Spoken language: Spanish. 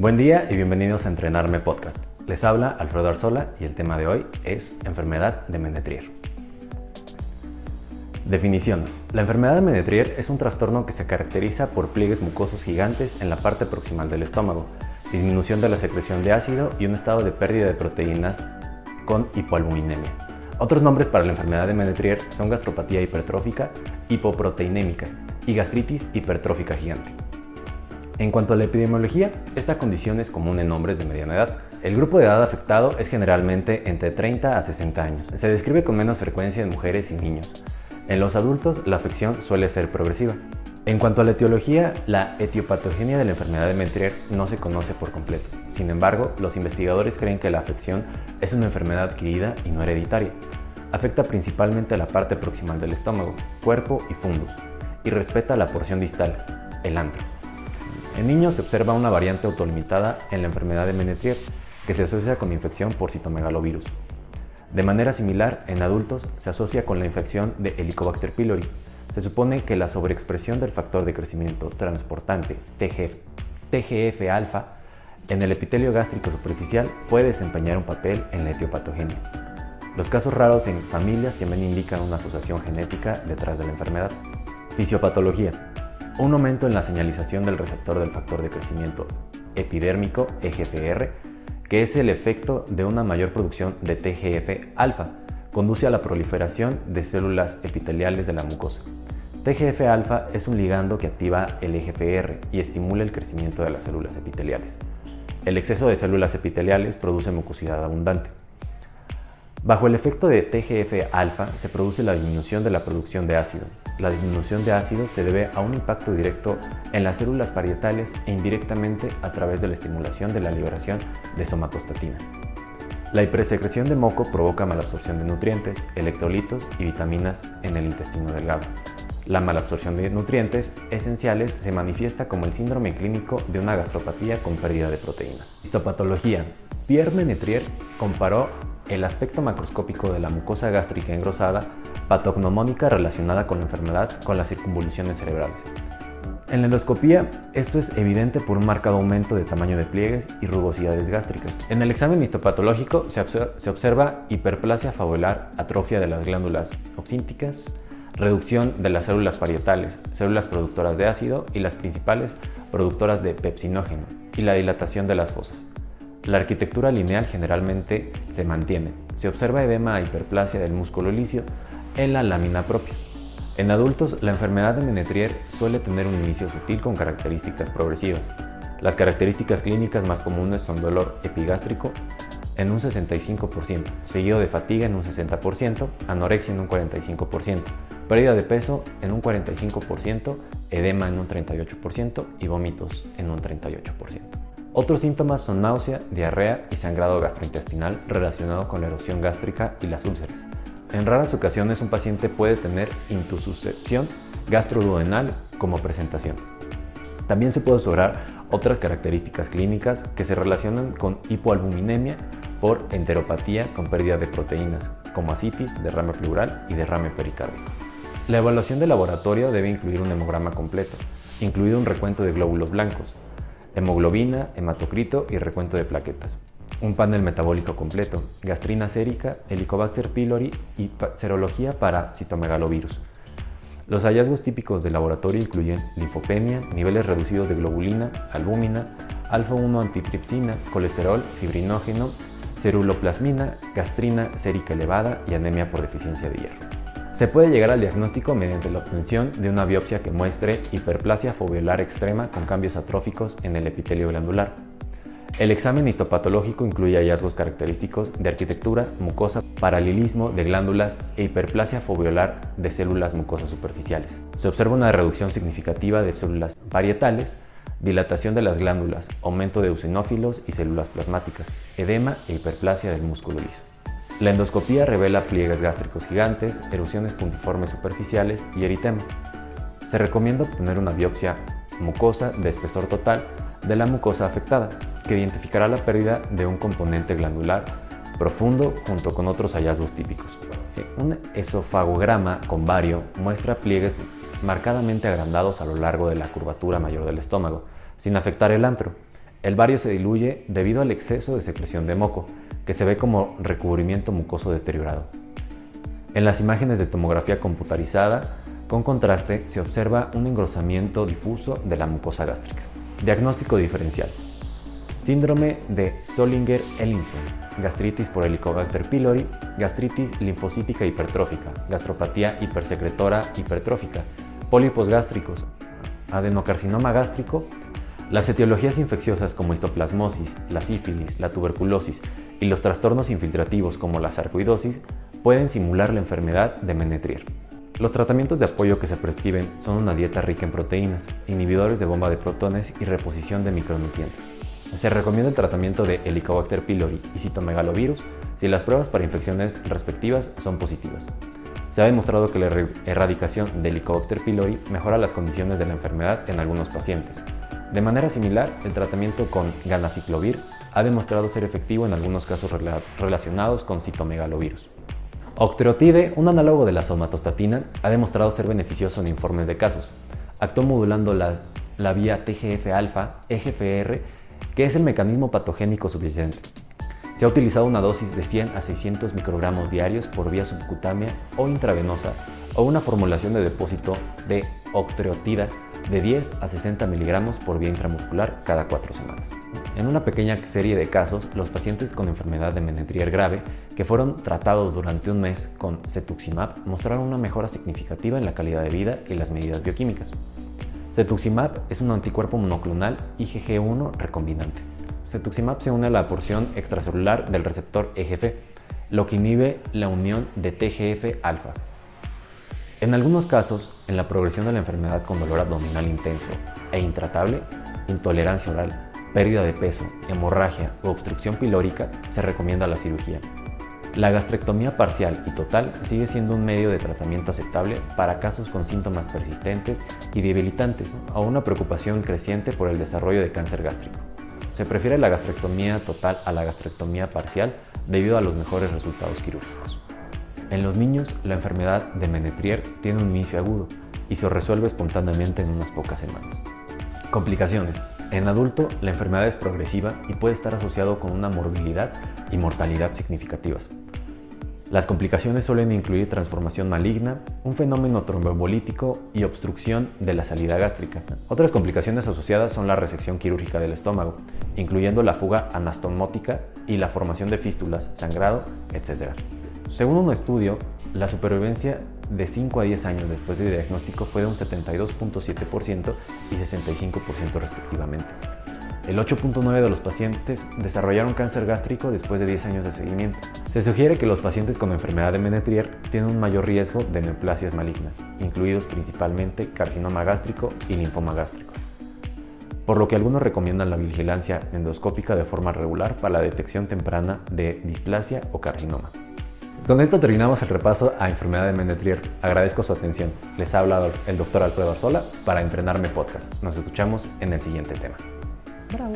Buen día y bienvenidos a Entrenarme Podcast. Les habla Alfredo Arzola y el tema de hoy es enfermedad de Menetrier. Definición. La enfermedad de Menetrier es un trastorno que se caracteriza por pliegues mucosos gigantes en la parte proximal del estómago, disminución de la secreción de ácido y un estado de pérdida de proteínas con hipoalbuminemia. Otros nombres para la enfermedad de Menetrier son gastropatía hipertrófica, hipoproteinémica y gastritis hipertrófica gigante. En cuanto a la epidemiología, esta condición es común en hombres de mediana edad. El grupo de edad afectado es generalmente entre 30 a 60 años. Se describe con menos frecuencia en mujeres y niños. En los adultos, la afección suele ser progresiva. En cuanto a la etiología, la etiopatogenia de la enfermedad de Mentrier no se conoce por completo. Sin embargo, los investigadores creen que la afección es una enfermedad adquirida y no hereditaria. Afecta principalmente a la parte proximal del estómago, cuerpo y fundus, y respeta la porción distal, el antro. En niños se observa una variante autolimitada en la enfermedad de Menetrier que se asocia con infección por citomegalovirus. De manera similar, en adultos se asocia con la infección de Helicobacter pylori. Se supone que la sobreexpresión del factor de crecimiento transportante TGF-alfa en el epitelio gástrico superficial puede desempeñar un papel en la etiopatogenia. Los casos raros en familias también indican una asociación genética detrás de la enfermedad. Fisiopatología un aumento en la señalización del receptor del factor de crecimiento epidérmico, EGFR, que es el efecto de una mayor producción de TGF-alfa, conduce a la proliferación de células epiteliales de la mucosa. TGF-alfa es un ligando que activa el EGFR y estimula el crecimiento de las células epiteliales. El exceso de células epiteliales produce mucosidad abundante. Bajo el efecto de TGF-alfa se produce la disminución de la producción de ácido, la disminución de ácido se debe a un impacto directo en las células parietales e indirectamente a través de la estimulación de la liberación de somatostatina. La hipersecreción de moco provoca malabsorción de nutrientes, electrolitos y vitaminas en el intestino delgado. La malabsorción de nutrientes esenciales se manifiesta como el síndrome clínico de una gastropatía con pérdida de proteínas. Histopatología. Pierre Menetrier comparó el aspecto macroscópico de la mucosa gástrica engrosada patognomónica relacionada con la enfermedad con las circunvoluciones cerebrales. En la endoscopía, esto es evidente por un marcado aumento de tamaño de pliegues y rugosidades gástricas. En el examen histopatológico se, se observa hiperplasia fabular, atrofia de las glándulas oxínticas, reducción de las células parietales, células productoras de ácido y las principales productoras de pepsinógeno, y la dilatación de las fosas. La arquitectura lineal generalmente se mantiene. Se observa edema e hiperplasia del músculo licio en la lámina propia. En adultos, la enfermedad de Menetrier suele tener un inicio sutil con características progresivas. Las características clínicas más comunes son dolor epigástrico en un 65%, seguido de fatiga en un 60%, anorexia en un 45%, pérdida de peso en un 45%, edema en un 38% y vómitos en un 38%. Otros síntomas son náusea, diarrea y sangrado gastrointestinal relacionado con la erosión gástrica y las úlceras. En raras ocasiones un paciente puede tener intususcepción gastroduodenal como presentación. También se puede observar otras características clínicas que se relacionan con hipoalbuminemia por enteropatía con pérdida de proteínas, como asitis, derrame pleural y derrame pericárdico. La evaluación de laboratorio debe incluir un hemograma completo, incluido un recuento de glóbulos blancos, hemoglobina, hematocrito y recuento de plaquetas un panel metabólico completo, gastrina sérica, Helicobacter pylori y serología para citomegalovirus. Los hallazgos típicos del laboratorio incluyen linfopenia, niveles reducidos de globulina, albúmina, alfa-1 antitripsina, colesterol, fibrinógeno, ceruloplasmina, gastrina sérica elevada y anemia por deficiencia de hierro. Se puede llegar al diagnóstico mediante la obtención de una biopsia que muestre hiperplasia foveolar extrema con cambios atróficos en el epitelio glandular. El examen histopatológico incluye hallazgos característicos de arquitectura, mucosa, paralelismo de glándulas e hiperplasia foveolar de células mucosas superficiales. Se observa una reducción significativa de células parietales, dilatación de las glándulas, aumento de eosinófilos y células plasmáticas, edema e hiperplasia del músculo liso. La endoscopía revela pliegues gástricos gigantes, erupciones puntiformes superficiales y eritema. Se recomienda obtener una biopsia mucosa de espesor total de la mucosa afectada, que identificará la pérdida de un componente glandular profundo junto con otros hallazgos típicos. Un esofagograma con vario muestra pliegues marcadamente agrandados a lo largo de la curvatura mayor del estómago, sin afectar el antro. El bario se diluye debido al exceso de secreción de moco, que se ve como recubrimiento mucoso deteriorado. En las imágenes de tomografía computarizada, con contraste, se observa un engrosamiento difuso de la mucosa gástrica. Diagnóstico diferencial. Síndrome de Zollinger-Ellison, gastritis por Helicobacter pylori, gastritis linfocítica hipertrófica, gastropatía hipersecretora hipertrófica, pólipos gástricos, adenocarcinoma gástrico, las etiologías infecciosas como histoplasmosis, la sífilis, la tuberculosis y los trastornos infiltrativos como la sarcoidosis pueden simular la enfermedad de Menetrier. Los tratamientos de apoyo que se prescriben son una dieta rica en proteínas, inhibidores de bomba de protones y reposición de micronutrientes. Se recomienda el tratamiento de Helicobacter pylori y citomegalovirus si las pruebas para infecciones respectivas son positivas. Se ha demostrado que la erradicación de Helicobacter pylori mejora las condiciones de la enfermedad en algunos pacientes. De manera similar, el tratamiento con ganaciclovir ha demostrado ser efectivo en algunos casos relacionados con citomegalovirus. Octreotide, un análogo de la somatostatina, ha demostrado ser beneficioso en informes de casos. Actuó modulando la vía TGF-alfa, EGFR, que es el mecanismo patogénico subyacente. Se ha utilizado una dosis de 100 a 600 microgramos diarios por vía subcutánea o intravenosa o una formulación de depósito de octreotida de 10 a 60 miligramos por vía intramuscular cada 4 semanas. En una pequeña serie de casos, los pacientes con enfermedad de Menetrier grave que fueron tratados durante un mes con cetuximab mostraron una mejora significativa en la calidad de vida y las medidas bioquímicas. Cetuximab es un anticuerpo monoclonal IgG1 recombinante. Cetuximab se une a la porción extracelular del receptor EGF, lo que inhibe la unión de TGF-alfa. En algunos casos, en la progresión de la enfermedad con dolor abdominal intenso e intratable, intolerancia oral, pérdida de peso, hemorragia o obstrucción pilórica, se recomienda la cirugía. La gastrectomía parcial y total sigue siendo un medio de tratamiento aceptable para casos con síntomas persistentes y debilitantes o una preocupación creciente por el desarrollo de cáncer gástrico. Se prefiere la gastrectomía total a la gastrectomía parcial debido a los mejores resultados quirúrgicos. En los niños, la enfermedad de Menetrier tiene un inicio agudo y se resuelve espontáneamente en unas pocas semanas. Complicaciones. En adulto, la enfermedad es progresiva y puede estar asociado con una morbilidad y mortalidad significativas. Las complicaciones suelen incluir transformación maligna, un fenómeno tromboembolítico y obstrucción de la salida gástrica. Otras complicaciones asociadas son la resección quirúrgica del estómago, incluyendo la fuga anastomótica y la formación de fístulas, sangrado, etc. Según un estudio, la supervivencia de 5 a 10 años después del diagnóstico fue de un 72.7% y 65% respectivamente. El 8.9% de los pacientes desarrollaron cáncer gástrico después de 10 años de seguimiento. Se sugiere que los pacientes con enfermedad de Menetrier tienen un mayor riesgo de neoplasias malignas, incluidos principalmente carcinoma gástrico y linfoma gástrico. Por lo que algunos recomiendan la vigilancia endoscópica de forma regular para la detección temprana de displasia o carcinoma. Con esto terminamos el repaso a enfermedad de Menetrier. Agradezco su atención. Les ha hablado el doctor Alfredo Arzola para Entrenarme Podcast. Nos escuchamos en el siguiente tema. Bravo.